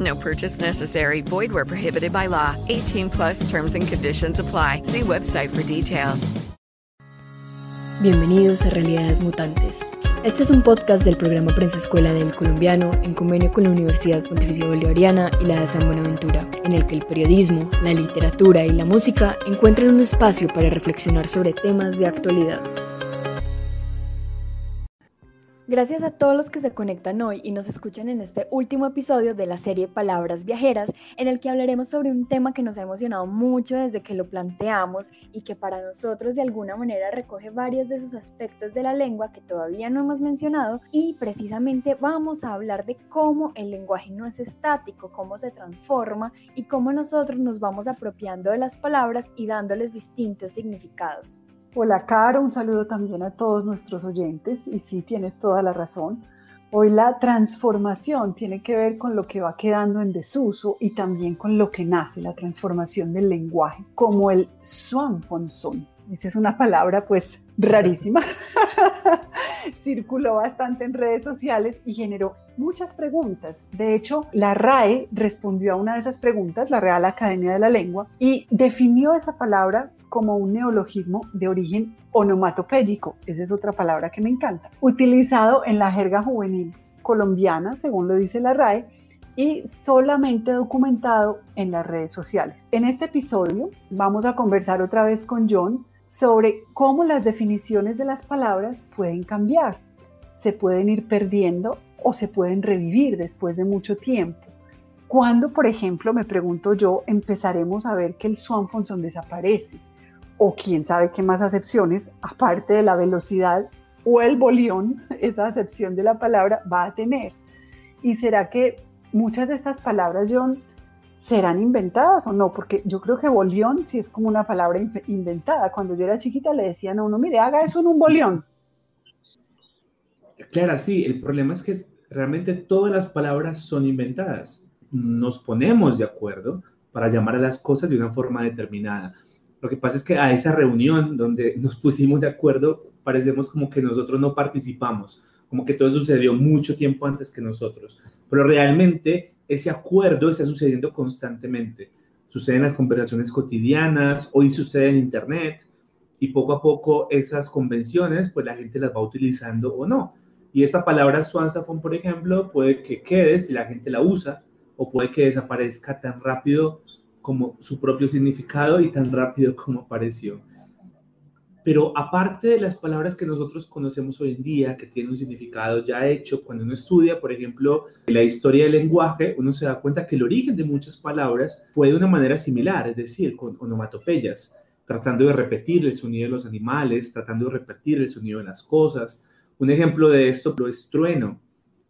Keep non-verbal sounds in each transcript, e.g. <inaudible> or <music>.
No purchase necessary. Void where prohibited by law. 18 plus terms and conditions apply. See website for details. Bienvenidos a Realidades Mutantes. Este es un podcast del programa Prensa Escuela del Colombiano en convenio con la Universidad Pontificia Bolivariana y la de San Buenaventura, en el que el periodismo, la literatura y la música encuentran un espacio para reflexionar sobre temas de actualidad. Gracias a todos los que se conectan hoy y nos escuchan en este último episodio de la serie Palabras Viajeras, en el que hablaremos sobre un tema que nos ha emocionado mucho desde que lo planteamos y que para nosotros de alguna manera recoge varios de esos aspectos de la lengua que todavía no hemos mencionado y precisamente vamos a hablar de cómo el lenguaje no es estático, cómo se transforma y cómo nosotros nos vamos apropiando de las palabras y dándoles distintos significados. Hola, Caro, un saludo también a todos nuestros oyentes. Y sí, tienes toda la razón. Hoy la transformación tiene que ver con lo que va quedando en desuso y también con lo que nace, la transformación del lenguaje, como el swanfonson. Esa es una palabra pues rarísima. <laughs> Circuló bastante en redes sociales y generó muchas preguntas. De hecho, la RAE respondió a una de esas preguntas, la Real Academia de la Lengua, y definió esa palabra como un neologismo de origen onomatopéyico, esa es otra palabra que me encanta, utilizado en la jerga juvenil colombiana, según lo dice la RAE, y solamente documentado en las redes sociales. En este episodio vamos a conversar otra vez con John sobre cómo las definiciones de las palabras pueden cambiar, se pueden ir perdiendo o se pueden revivir después de mucho tiempo. ¿Cuándo, por ejemplo, me pregunto yo, empezaremos a ver que el swanfonson desaparece? O quién sabe qué más acepciones, aparte de la velocidad o el bolión, <laughs> esa acepción de la palabra va a tener. ¿Y será que muchas de estas palabras, John, serán inventadas o no? Porque yo creo que bolión sí es como una palabra inventada. Cuando yo era chiquita le decían a uno, mire, haga eso en un bolión. Claro, sí, el problema es que realmente todas las palabras son inventadas. Nos ponemos de acuerdo para llamar a las cosas de una forma determinada. Lo que pasa es que a esa reunión donde nos pusimos de acuerdo, parecemos como que nosotros no participamos, como que todo sucedió mucho tiempo antes que nosotros. Pero realmente ese acuerdo está sucediendo constantemente. Sucede en las conversaciones cotidianas, hoy sucede en Internet y poco a poco esas convenciones, pues la gente las va utilizando o no. Y esta palabra swansafon, por ejemplo, puede que quede si la gente la usa o puede que desaparezca tan rápido como su propio significado y tan rápido como apareció. Pero aparte de las palabras que nosotros conocemos hoy en día, que tienen un significado ya hecho, cuando uno estudia, por ejemplo, la historia del lenguaje, uno se da cuenta que el origen de muchas palabras fue de una manera similar, es decir, con onomatopeyas, tratando de repetir el sonido de los animales, tratando de repetir el sonido de las cosas. Un ejemplo de esto es trueno.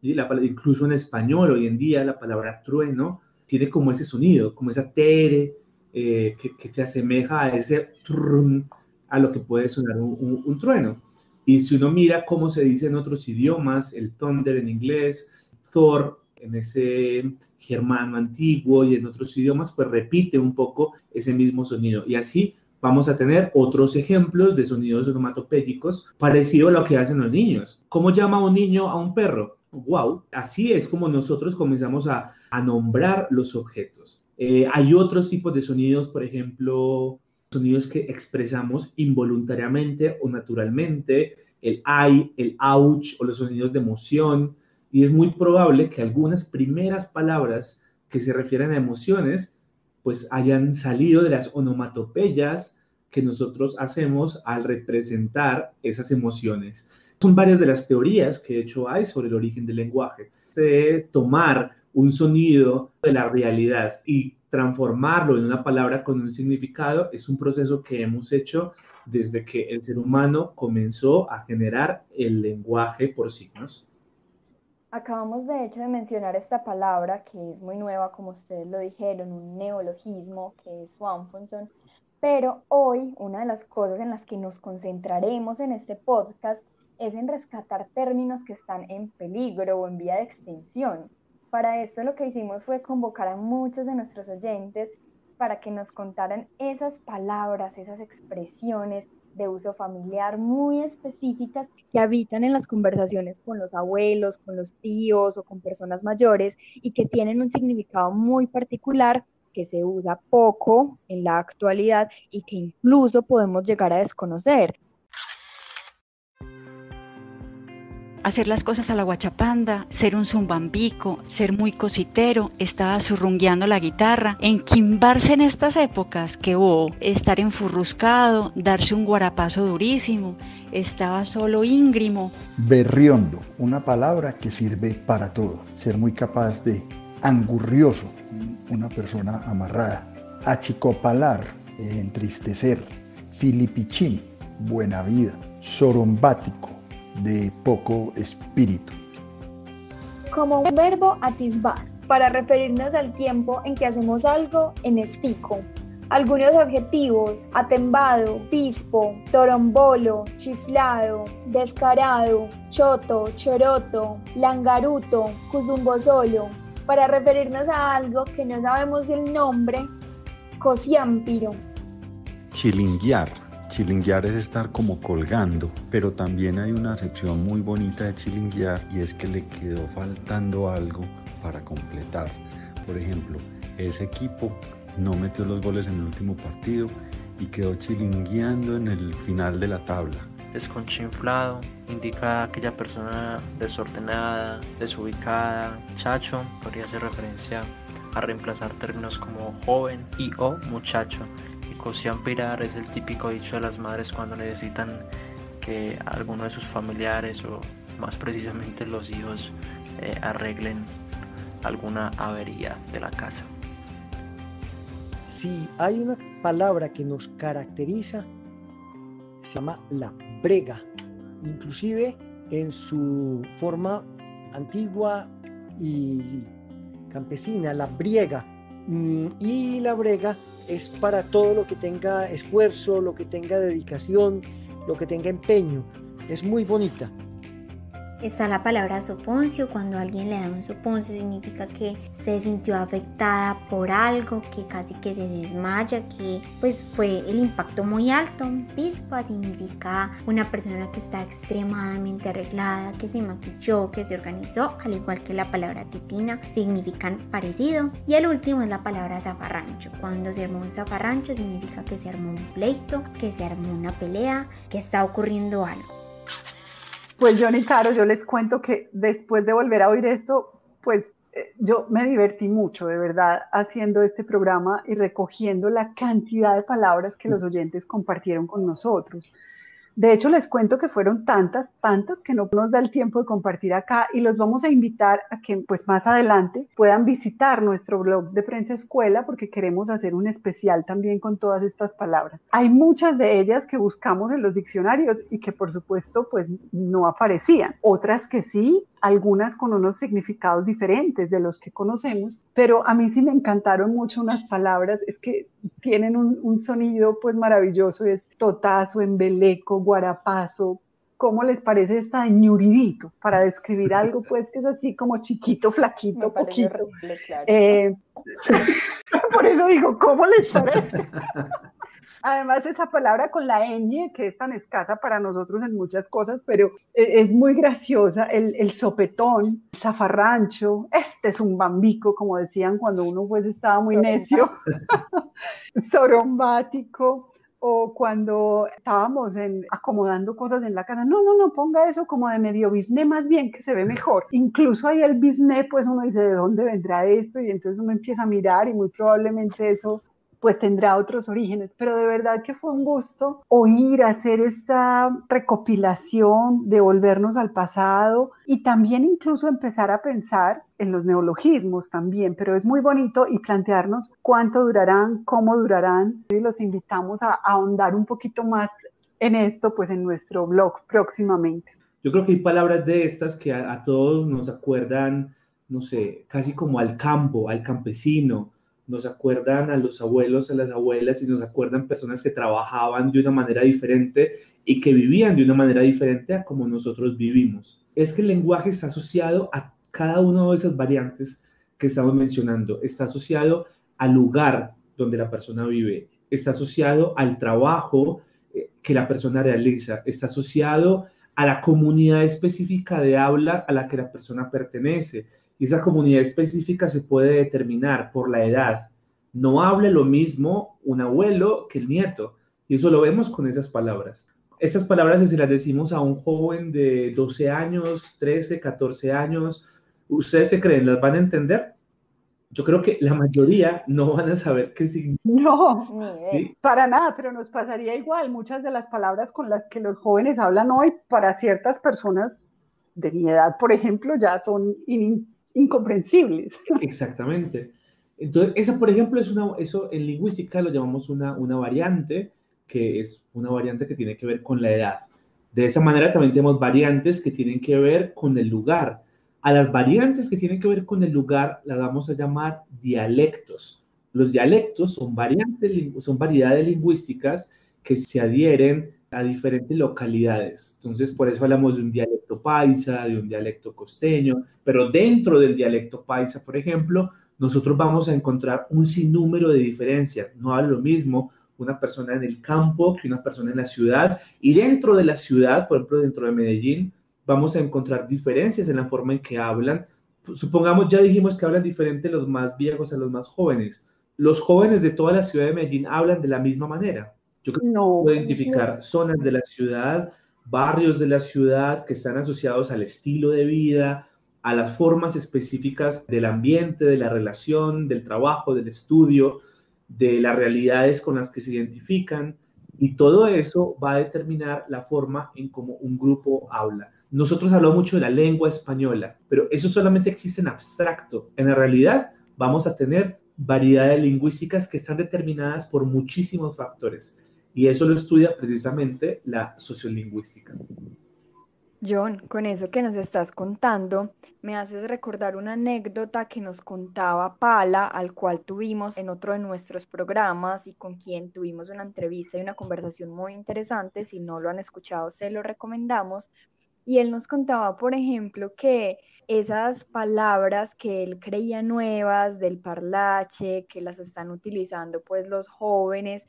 ¿sí? La, incluso en español, hoy en día, la palabra trueno tiene como ese sonido, como esa tere, eh, que, se asemeja a ese trum, a lo que puede sonar un, trueno. Y si uno mira cómo se dice en otros idiomas, el thunder en inglés, Thor en ese germano antiguo y en otros idiomas, pues repite un poco ese mismo sonido. Y así vamos a tener otros ejemplos de sonidos onomatopédicos parecido a lo que hacen los niños. ¿Cómo llama un niño a un perro? Wow, así es como nosotros comenzamos a, nombrar los objetos. Eh, hay otros tipos de sonidos, por ejemplo, sonidos que expresamos involuntariamente o naturalmente, el ay, el ouch o los sonidos de emoción. Y es muy probable que algunas primeras palabras que se refieren a emociones, pues hayan salido de las onomatopeyas que nosotros hacemos al representar esas emociones. Son varias de las teorías que de hecho hay sobre el origen del lenguaje. De tomar un sonido de la realidad y transformarlo en una palabra con un significado es un proceso que hemos hecho desde que el ser humano comenzó a generar el lenguaje por signos. Acabamos de hecho de mencionar esta palabra que es muy nueva, como ustedes lo dijeron, un neologismo que es Swanfonson, pero hoy una de las cosas en las que nos concentraremos en este podcast es en rescatar términos que están en peligro o en vía de extinción. Para esto lo que hicimos fue convocar a muchos de nuestros oyentes para que nos contaran esas palabras, esas expresiones de uso familiar muy específicas que habitan en las conversaciones con los abuelos, con los tíos o con personas mayores y que tienen un significado muy particular que se usa poco en la actualidad y que incluso podemos llegar a desconocer. Hacer las cosas a la guachapanda, ser un zumbambico, ser muy cositero, estaba surrungueando la guitarra, enquimbarse en estas épocas que hubo, estar enfurruscado, darse un guarapazo durísimo, estaba solo íngrimo. Berriondo, una palabra que sirve para todo, ser muy capaz de angurrioso, una persona amarrada, achicopalar, entristecer, filipichín, buena vida, sorombático, de poco espíritu. Como un verbo atisbar, para referirnos al tiempo en que hacemos algo en espico. Algunos adjetivos, atembado, pispo, torombolo, chiflado, descarado, choto, choroto, langaruto, cuzumbosolo, para referirnos a algo que no sabemos el nombre, cosiámpiro. Chilinguear Chilinguear es estar como colgando, pero también hay una acepción muy bonita de chilinguear y es que le quedó faltando algo para completar. Por ejemplo, ese equipo no metió los goles en el último partido y quedó chilingueando en el final de la tabla. Desconchinflado indica aquella persona desordenada, desubicada. Chacho podría hacer referencia a reemplazar términos como joven y o muchacho pirar es el típico dicho de las madres cuando necesitan que alguno de sus familiares o más precisamente los hijos eh, arreglen alguna avería de la casa. Si hay una palabra que nos caracteriza, se llama la brega, inclusive en su forma antigua y campesina, la briega. Mm, y la brega es para todo lo que tenga esfuerzo, lo que tenga dedicación, lo que tenga empeño. Es muy bonita. Está la palabra soponcio, cuando alguien le da un soponcio significa que se sintió afectada por algo, que casi que se desmaya, que pues fue el impacto muy alto. Pispa significa una persona que está extremadamente arreglada, que se maquilló, que se organizó, al igual que la palabra titina, significan parecido. Y el último es la palabra zafarrancho. Cuando se armó un zafarrancho significa que se armó un pleito, que se armó una pelea, que está ocurriendo algo. Pues John y Caro, yo les cuento que después de volver a oír esto, pues eh, yo me divertí mucho, de verdad, haciendo este programa y recogiendo la cantidad de palabras que los oyentes compartieron con nosotros. De hecho, les cuento que fueron tantas, tantas que no nos da el tiempo de compartir acá y los vamos a invitar a que pues más adelante puedan visitar nuestro blog de prensa escuela porque queremos hacer un especial también con todas estas palabras. Hay muchas de ellas que buscamos en los diccionarios y que por supuesto pues no aparecían. Otras que sí, algunas con unos significados diferentes de los que conocemos, pero a mí sí me encantaron mucho unas palabras, es que tienen un, sonido pues maravilloso, es totazo, embeleco, guarapazo, ¿cómo les parece esta ñuridito? Para describir algo, pues, que es así como chiquito, flaquito, poquito. Eh, <laughs> por eso digo, ¿cómo les parece? Además, esa palabra con la ñ, que es tan escasa para nosotros en muchas cosas, pero e, es muy graciosa, el, sopetón, el zafarrancho, este es un bambico, como decían cuando uno pues estaba muy necio, <laughs> sorombático, o cuando estábamos en, acomodando cosas en la casa, no, no, no, ponga eso como de medio bisné más bien, que se ve mejor. Incluso ahí el bisné, pues uno dice, ¿de dónde vendrá esto? Y entonces uno empieza a mirar y muy probablemente eso pues tendrá otros orígenes, pero de verdad que fue un gusto oír, hacer esta recopilación, devolvernos al pasado y también incluso empezar a pensar en los neologismos también, pero es muy bonito y plantearnos cuánto durarán, cómo durarán y los invitamos a, ahondar un poquito más en esto, pues en nuestro blog próximamente. Yo creo que hay palabras de estas que a, a todos nos acuerdan, no sé, casi como al campo, al campesino, nos acuerdan a los abuelos, a las abuelas y nos acuerdan personas que trabajaban de una manera diferente y que vivían de una manera diferente a como nosotros vivimos. Es que el lenguaje está asociado a cada una de esas variantes que estamos mencionando. Está asociado al lugar donde la persona vive, está asociado al trabajo eh, que la persona realiza, está asociado a la comunidad específica de habla a la que la persona pertenece, y esa comunidad específica se puede determinar por la edad. No hable lo mismo un abuelo que el nieto. Y eso lo vemos con esas palabras. Esas palabras, si se las decimos a un joven de 12 años, 13, 14 años, ¿ustedes se creen? ¿Las van a entender? Yo creo que la mayoría no van a saber qué significa. No, para nada, pero nos pasaría igual. Muchas de las palabras con las que los jóvenes hablan hoy, para ciertas personas de mi edad, por ejemplo, ya son incomprensibles. Exactamente. Entonces, esa, por ejemplo, es una, eso en lingüística lo llamamos una, una variante, que es una variante que tiene que ver con la edad. De esa manera también tenemos variantes que tienen que ver con el lugar. A las variantes que tienen que ver con el lugar las vamos a llamar dialectos. Los dialectos son, variantes, son variedades lingüísticas que se adhieren a diferentes localidades. Entonces, por eso hablamos de un dialecto paisa, de un dialecto costeño, pero dentro del dialecto paisa, por ejemplo, nosotros vamos a encontrar un sinnúmero de diferencias. No habla lo mismo una persona en el campo que una persona en la ciudad. Y dentro de la ciudad, por ejemplo, dentro de Medellín, vamos a encontrar diferencias en la forma en que hablan. Supongamos, ya dijimos que hablan diferente los más viejos a los más jóvenes. Los jóvenes de toda la ciudad de Medellín hablan de la misma manera yo creo que puedo identificar zonas de la ciudad, barrios de la ciudad que están asociados al estilo de vida, a las formas específicas del ambiente, de la relación, del trabajo, del estudio, de las realidades con las que se identifican. Y todo eso va a determinar la forma en cómo un grupo habla. Nosotros hablamos mucho de la lengua española, pero eso solamente existe en abstracto. En la realidad vamos a tener variedades lingüísticas que están determinadas por muchísimos factores. Y eso lo estudia precisamente la sociolingüística. John, con eso que nos estás contando, me haces recordar una anécdota que nos contaba Pala, al cual tuvimos en otro de nuestros programas y con quien tuvimos una entrevista y una conversación muy interesante. Si no lo han escuchado, se lo recomendamos. Y él nos contaba, por ejemplo, que esas palabras que él creía nuevas del parlache, que las están utilizando pues los jóvenes,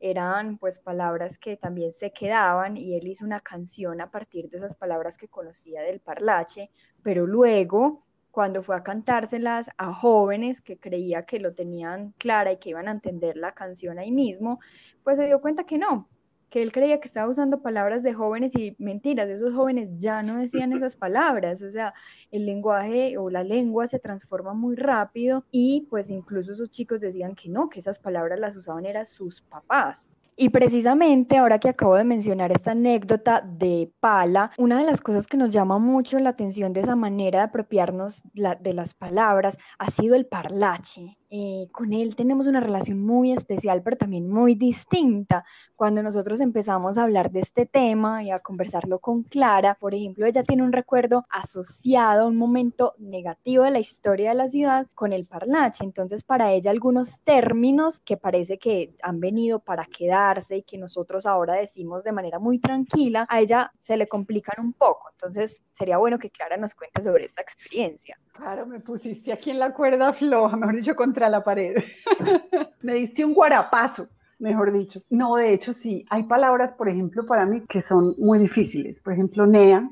eran pues palabras que también se quedaban y él hizo una canción a partir de esas palabras que conocía del parlache, pero luego cuando fue a cantárselas a jóvenes que creía que lo tenían clara y que iban a entender la canción ahí mismo, pues se dio cuenta que no, que él creía que estaba usando palabras de jóvenes y mentiras, esos jóvenes ya no decían esas <laughs> palabras, o sea, el lenguaje o la lengua se transforma muy rápido y pues incluso esos chicos decían que no, que esas palabras las usaban eran sus papás. Y precisamente ahora que acabo de mencionar esta anécdota de Pala, una de las cosas que nos llama mucho la atención de esa manera de apropiarnos de las palabras ha sido el parlache. Eh, con él tenemos una relación muy especial, pero también muy distinta. Cuando nosotros empezamos a hablar de este tema y a conversarlo con Clara, por ejemplo, ella tiene un recuerdo asociado a un momento negativo de la historia de la ciudad con el parlache. Entonces, para ella, algunos términos que parece que han venido para quedarse y que nosotros ahora decimos de manera muy tranquila, a ella se le complican un poco. Entonces, sería bueno que Clara nos cuente sobre esta experiencia. Claro, me pusiste aquí en la cuerda floja, mejor dicho, contra la pared. <laughs> me diste un guarapazo, mejor dicho. No, de hecho, sí, hay palabras, por ejemplo, para mí que son muy difíciles. Por ejemplo, nea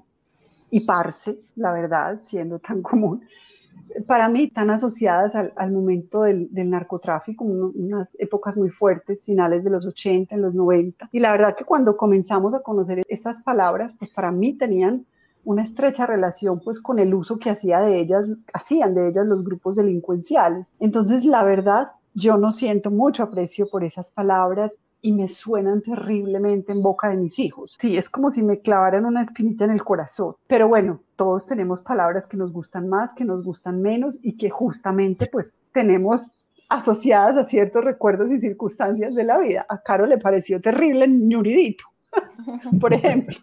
y parce, la verdad, siendo tan común. Para mí, tan asociadas al, momento del, narcotráfico, unas épocas muy fuertes, finales de los 80, en los 90. Y la verdad que cuando comenzamos a conocer estas palabras, pues para mí tenían una estrecha relación pues con el uso que hacía de ellas, hacían de ellas los grupos delincuenciales. Entonces, la verdad, yo no siento mucho aprecio por esas palabras y me suenan terriblemente en boca de mis hijos. Sí, es como si me clavaran una espinita en el corazón. Pero bueno, todos tenemos palabras que nos gustan más, que nos gustan menos y que justamente pues tenemos asociadas a ciertos recuerdos y circunstancias de la vida. A Caro le pareció terrible ñuridito, <laughs> por ejemplo.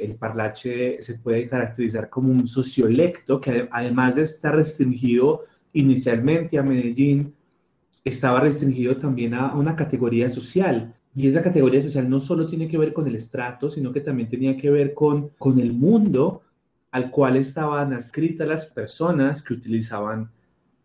El parlache se puede caracterizar como un sociolecto que además de estar restringido inicialmente a Medellín, estaba restringido también a una categoría social. Y esa categoría social no solo tiene que ver con el estrato, sino que también tenía que ver con, con el mundo al cual estaban adscritas las personas que utilizaban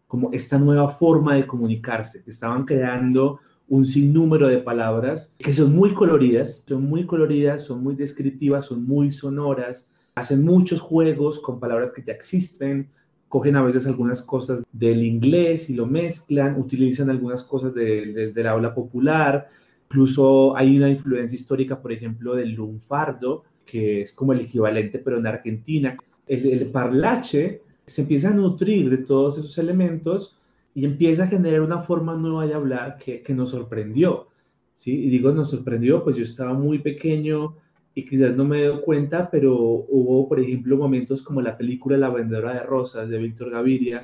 como esta nueva forma de comunicarse, que estaban creando un sinnúmero de palabras que son muy coloridas, son muy coloridas, son muy descriptivas, son muy sonoras, hacen muchos juegos con palabras que ya existen, cogen a veces algunas cosas del inglés y lo mezclan, utilizan algunas cosas de, del habla popular, incluso hay una influencia histórica, por ejemplo, del lunfardo, que es como el equivalente, pero en Argentina. El, el parlache se empieza a nutrir de todos esos elementos y empieza a generar una forma nueva de hablar que, que nos sorprendió. ¿sí? Y digo, nos sorprendió, pues yo estaba muy pequeño, y quizás no me doy cuenta, pero hubo, por ejemplo, momentos como la película La vendedora de rosas de Víctor Gaviria.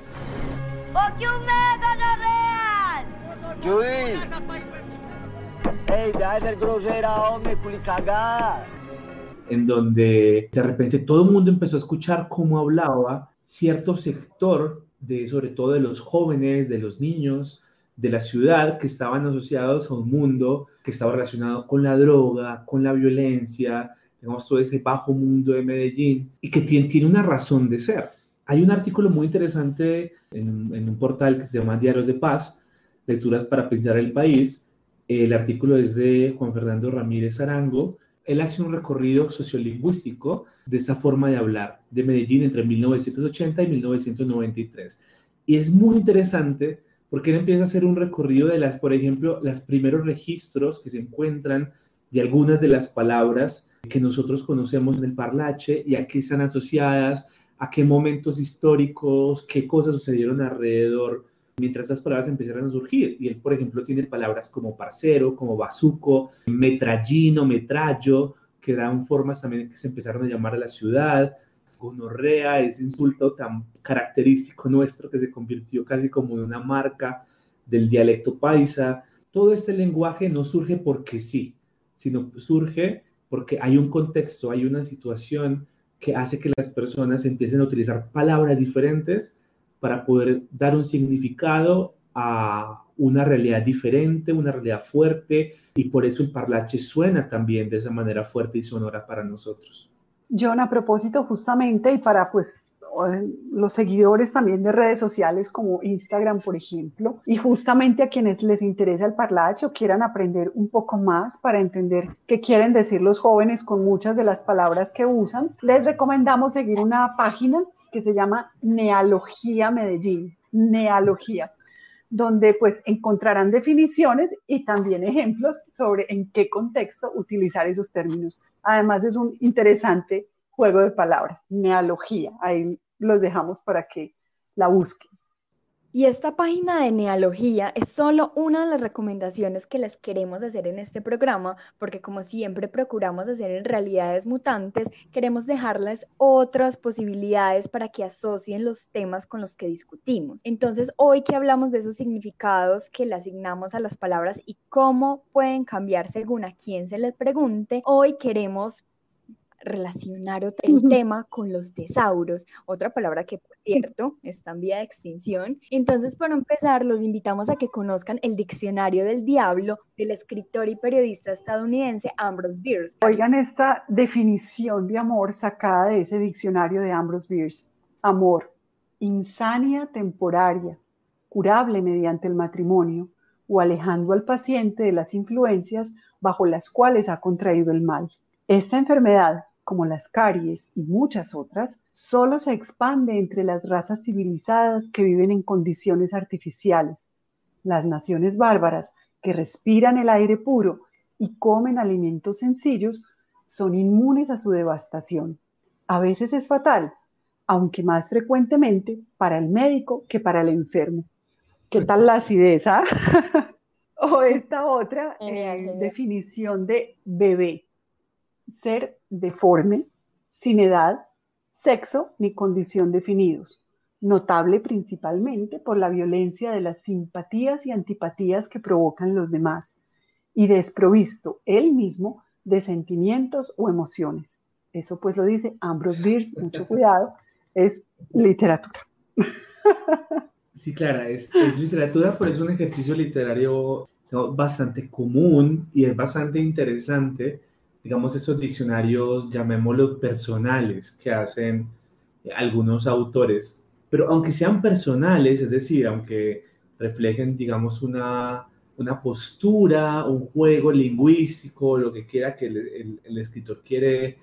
En donde de repente todo el mundo empezó a escuchar cómo hablaba cierto sector de, sobre todo de los jóvenes, de los niños, de la ciudad que estaban asociados a un mundo que estaba relacionado con la droga, con la violencia, digamos, todo ese bajo mundo de Medellín y que tiene, tiene una razón de ser. Hay un artículo muy interesante en, en, un portal que se llama Diarios de Paz, Lecturas para Pensar el País. El artículo es de Juan Fernando Ramírez Arango. Él hace un recorrido sociolingüístico de esa forma de hablar de Medellín entre 1980 y 1993. Y es muy interesante porque él empieza a hacer un recorrido de las, por ejemplo, los primeros registros que se encuentran de algunas de las palabras que nosotros conocemos en el parlache y a qué están asociadas, a qué momentos históricos, qué cosas sucedieron alrededor mientras esas palabras empezaron a surgir. Y él, por ejemplo, tiene palabras como parcero, como bazuco, metrallino, metrallo, que dan formas también que se empezaron a llamar a la ciudad gonorrea, ese insulto tan característico nuestro que se convirtió casi como en una marca del dialecto paisa. Todo este lenguaje no surge porque sí, sino surge porque hay un contexto, hay una situación que hace que las personas empiecen a utilizar palabras diferentes para poder dar un significado a una realidad diferente, una realidad fuerte, y por eso el parlache suena también de esa manera fuerte y sonora para nosotros. John, a propósito justamente y para pues los seguidores también de redes sociales como Instagram, por ejemplo, y justamente a quienes les interesa el parlache o quieran aprender un poco más para entender qué quieren decir los jóvenes con muchas de las palabras que usan, les recomendamos seguir una página que se llama Nealogía Medellín. Nealogía donde pues encontrarán definiciones y también ejemplos sobre en qué contexto utilizar esos términos. Además es un interesante juego de palabras, nealogía. Ahí los dejamos para que la busquen. Y esta página de nealogía es solo una de las recomendaciones que les queremos hacer en este programa, porque como siempre procuramos hacer en realidades mutantes, queremos dejarles otras posibilidades para que asocien los temas con los que discutimos. Entonces, hoy que hablamos de esos significados que le asignamos a las palabras y cómo pueden cambiar según a quién se les pregunte, hoy queremos relacionar el tema con los tesauros, otra palabra que, por cierto, está en vía de extinción. Entonces, para empezar, los invitamos a que conozcan el Diccionario del Diablo del escritor y periodista estadounidense Ambrose Bierce. Oigan esta definición de amor sacada de ese diccionario de Ambrose Bierce. Amor, insania temporaria, curable mediante el matrimonio o alejando al paciente de las influencias bajo las cuales ha contraído el mal. Esta enfermedad como las caries y muchas otras, solo se expande entre las razas civilizadas que viven en condiciones artificiales. Las naciones bárbaras que respiran el aire puro y comen alimentos sencillos son inmunes a su devastación. A veces es fatal, aunque más frecuentemente para el médico que para el enfermo. ¿Qué tal la acidez? ah? <laughs> o esta otra eh, definición de bebé. Ser deforme, sin edad, sexo ni condición definidos. Notable principalmente por la violencia de las simpatías y antipatías que provocan los demás y desprovisto él mismo de sentimientos o emociones. Eso pues lo dice Ambrose Bierce, mucho cuidado, es literatura. Sí, Clara, es, es literatura, pero es un ejercicio literario bastante común y es bastante interesante, digamos, esos diccionarios, llamémoslos personales, que hacen algunos autores. Pero aunque sean personales, es decir, aunque reflejen, digamos, una, una postura, un juego lingüístico, lo que quiera que el, el- el escritor quiere,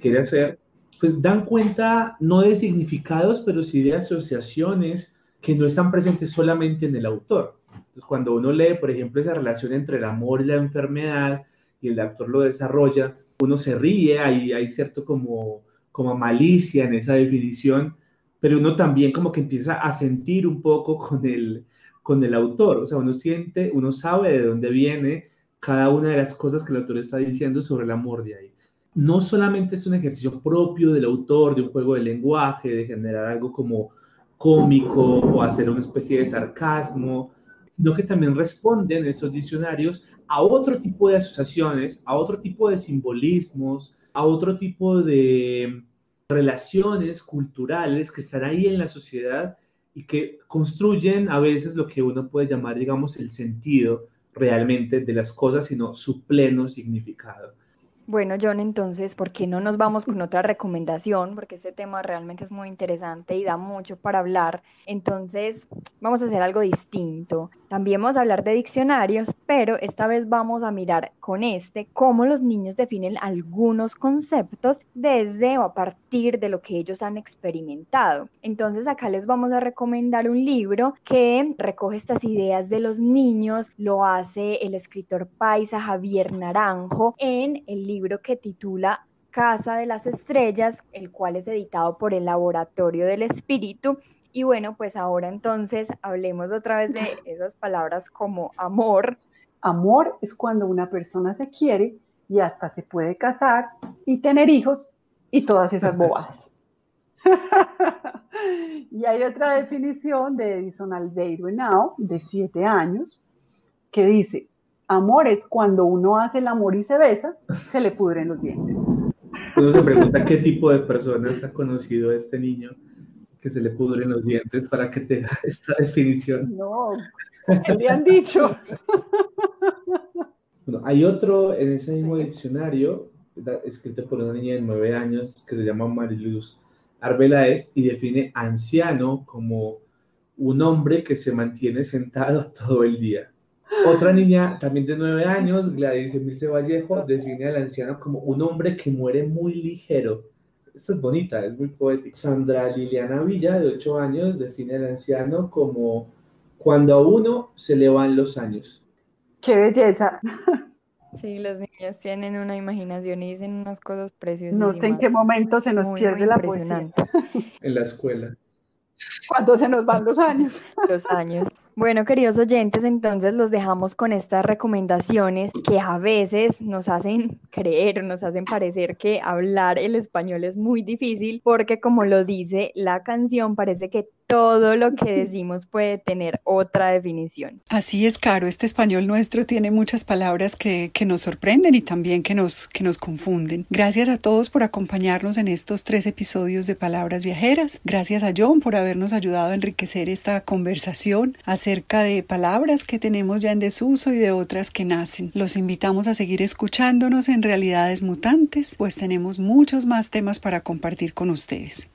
quiere hacer, pues dan cuenta no de significados, pero sí de asociaciones que no están presentes solamente en el autor. Entonces, cuando uno lee, por ejemplo, esa relación entre el amor y la enfermedad, y el autor lo desarrolla, uno se ríe, hay, hay cierto como, como malicia en esa definición, pero uno también como que empieza a sentir un poco con el, con el autor, o sea, uno siente, uno sabe de dónde viene cada una de las cosas que el autor está diciendo sobre el amor de ahí. No solamente es un ejercicio propio del autor, de un juego de lenguaje, de generar algo como cómico o hacer una especie de sarcasmo, sino que también responden esos diccionarios a otro tipo de asociaciones, a otro tipo de simbolismos, a otro tipo de relaciones culturales que están ahí en la sociedad y que construyen a veces lo que uno puede llamar, digamos, el sentido realmente de las cosas, sino su pleno significado. Bueno, John, entonces, ¿por qué no nos vamos con otra recomendación? Porque este tema realmente es muy interesante y da mucho para hablar. Entonces, vamos a hacer algo distinto. También vamos a hablar de diccionarios, pero esta vez vamos a mirar con este cómo los niños definen algunos conceptos desde o a partir de lo que ellos han experimentado. Entonces, acá les vamos a recomendar un libro que recoge estas ideas de los niños. Lo hace el escritor paisa Javier Naranjo en el libro que titula Casa de las Estrellas, el cual es editado por el Laboratorio del Espíritu. Y bueno, pues ahora entonces hablemos otra vez de <laughs> esas palabras como amor. Amor es cuando una persona se quiere y hasta se puede casar y tener hijos y todas esas bobadas. <laughs> y hay otra definición de Edison Albeiro Henao, de siete años, que dice, amor es cuando uno hace el amor y se besa, se le pudren los dientes. Uno se pregunta qué tipo de personas ha conocido este niño que se le pudren los dientes para que tenga esta definición. No, ¿qué le han dicho? Bueno, hay otro en ese mismo diccionario, da- escrito por una niña de nueve años que se llama Mariluz Arbeláez y define anciano como un hombre que se mantiene sentado <laughs> todo el día. Otra niña también de nueve años, Gladys Emilce Vallejo, define al anciano como un hombre que muere muy ligero. Esta es bonita, es muy poética. Sandra Liliana Villa, de ocho años, define al anciano como cuando a uno se le van los años. ¡Qué belleza! Sí, los niños tienen una imaginación y dicen unas cosas No preciosísimas. sé en qué momento se nos Muy, pierde muy la poesía. impresionante. en la escuela. Cuando se nos van los años. Los años. Bueno, queridos oyentes, entonces los dejamos con estas recomendaciones que a veces nos hacen <laughs> creer, nos hacen parecer que hablar el español es muy difícil, porque como lo dice la canción, parece que todo lo que decimos puede tener otra definición. Así es, Caro, este español nuestro tiene muchas palabras que, que nos sorprenden y también que nos, que nos confunden. Gracias a todos por acompañarnos en estos tres episodios de Palabras Viajeras. Gracias a John por habernos ayudado a enriquecer esta conversación acerca de palabras que tenemos ya en desuso y de otras que nacen. Los invitamos a seguir escuchándonos en Realidades Mutantes, pues tenemos muchos más temas para compartir con ustedes.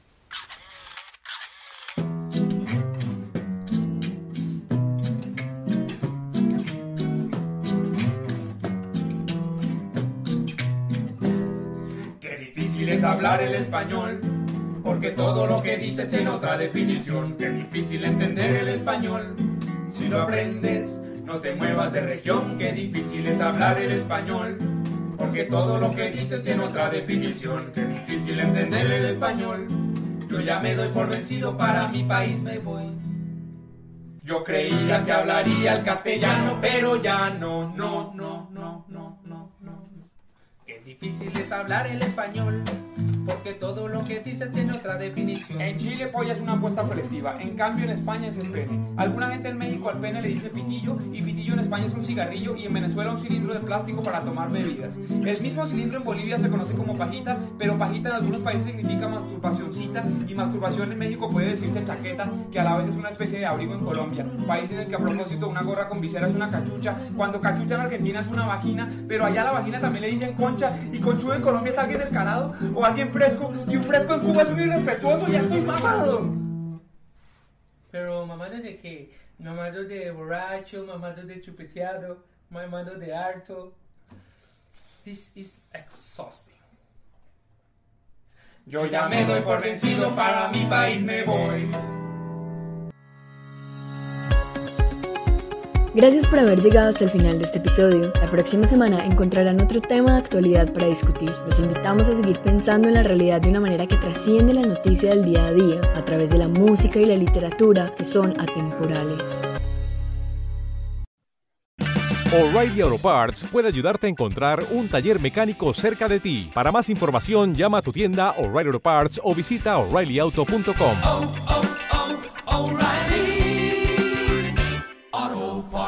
Hablar el español, porque todo lo que dices tiene otra definición. Qué difícil entender el español, si lo aprendes, no te muevas de región. Qué difícil es hablar el español, porque todo lo que dices tiene otra definición. Qué difícil entender el español, yo ya me doy por vencido, para mi país me voy. Yo creía que hablaría el castellano, pero ya no, no, no, no, no, no, no. Qué difícil es hablar el español. Porque todo lo que dices tiene otra definición. En Chile polla es una apuesta colectiva, en cambio en España es el pene. Alguna gente en México al pene le dice pitillo y pitillo en España es un cigarrillo y en Venezuela un cilindro de plástico para tomar bebidas. El mismo cilindro en Bolivia se conoce como pajita, pero pajita en algunos países significa masturbacioncita y masturbación en México puede decirse chaqueta, que a la vez es una especie de abrigo en Colombia. País en el que a propósito una gorra con visera es una cachucha, cuando cachucha en Argentina es una vagina, pero allá la vagina también le dicen concha y conchudo en Colombia es alguien descarado o alguien fresco y un fresco en Cuba es un irrespetuoso, ya estoy mamado. Pero mamado de qué? Mamado de borracho, mamado de chupeteado, mamado de harto. This is exhausting. Yo ya me doy por vencido, para mi país me voy. Gracias por haber llegado hasta el final de este episodio. La próxima semana encontrarán otro tema de actualidad para discutir. Los invitamos a seguir pensando en la realidad de una manera que trasciende la noticia del día a día, a través de la música y la literatura que son atemporales. O'Reilly Auto Parts puede ayudarte a encontrar un taller mecánico cerca de ti. Para más información, llama a tu tienda O'Reilly Auto Parts o visita oreillyauto.com. Oh, oh, oh,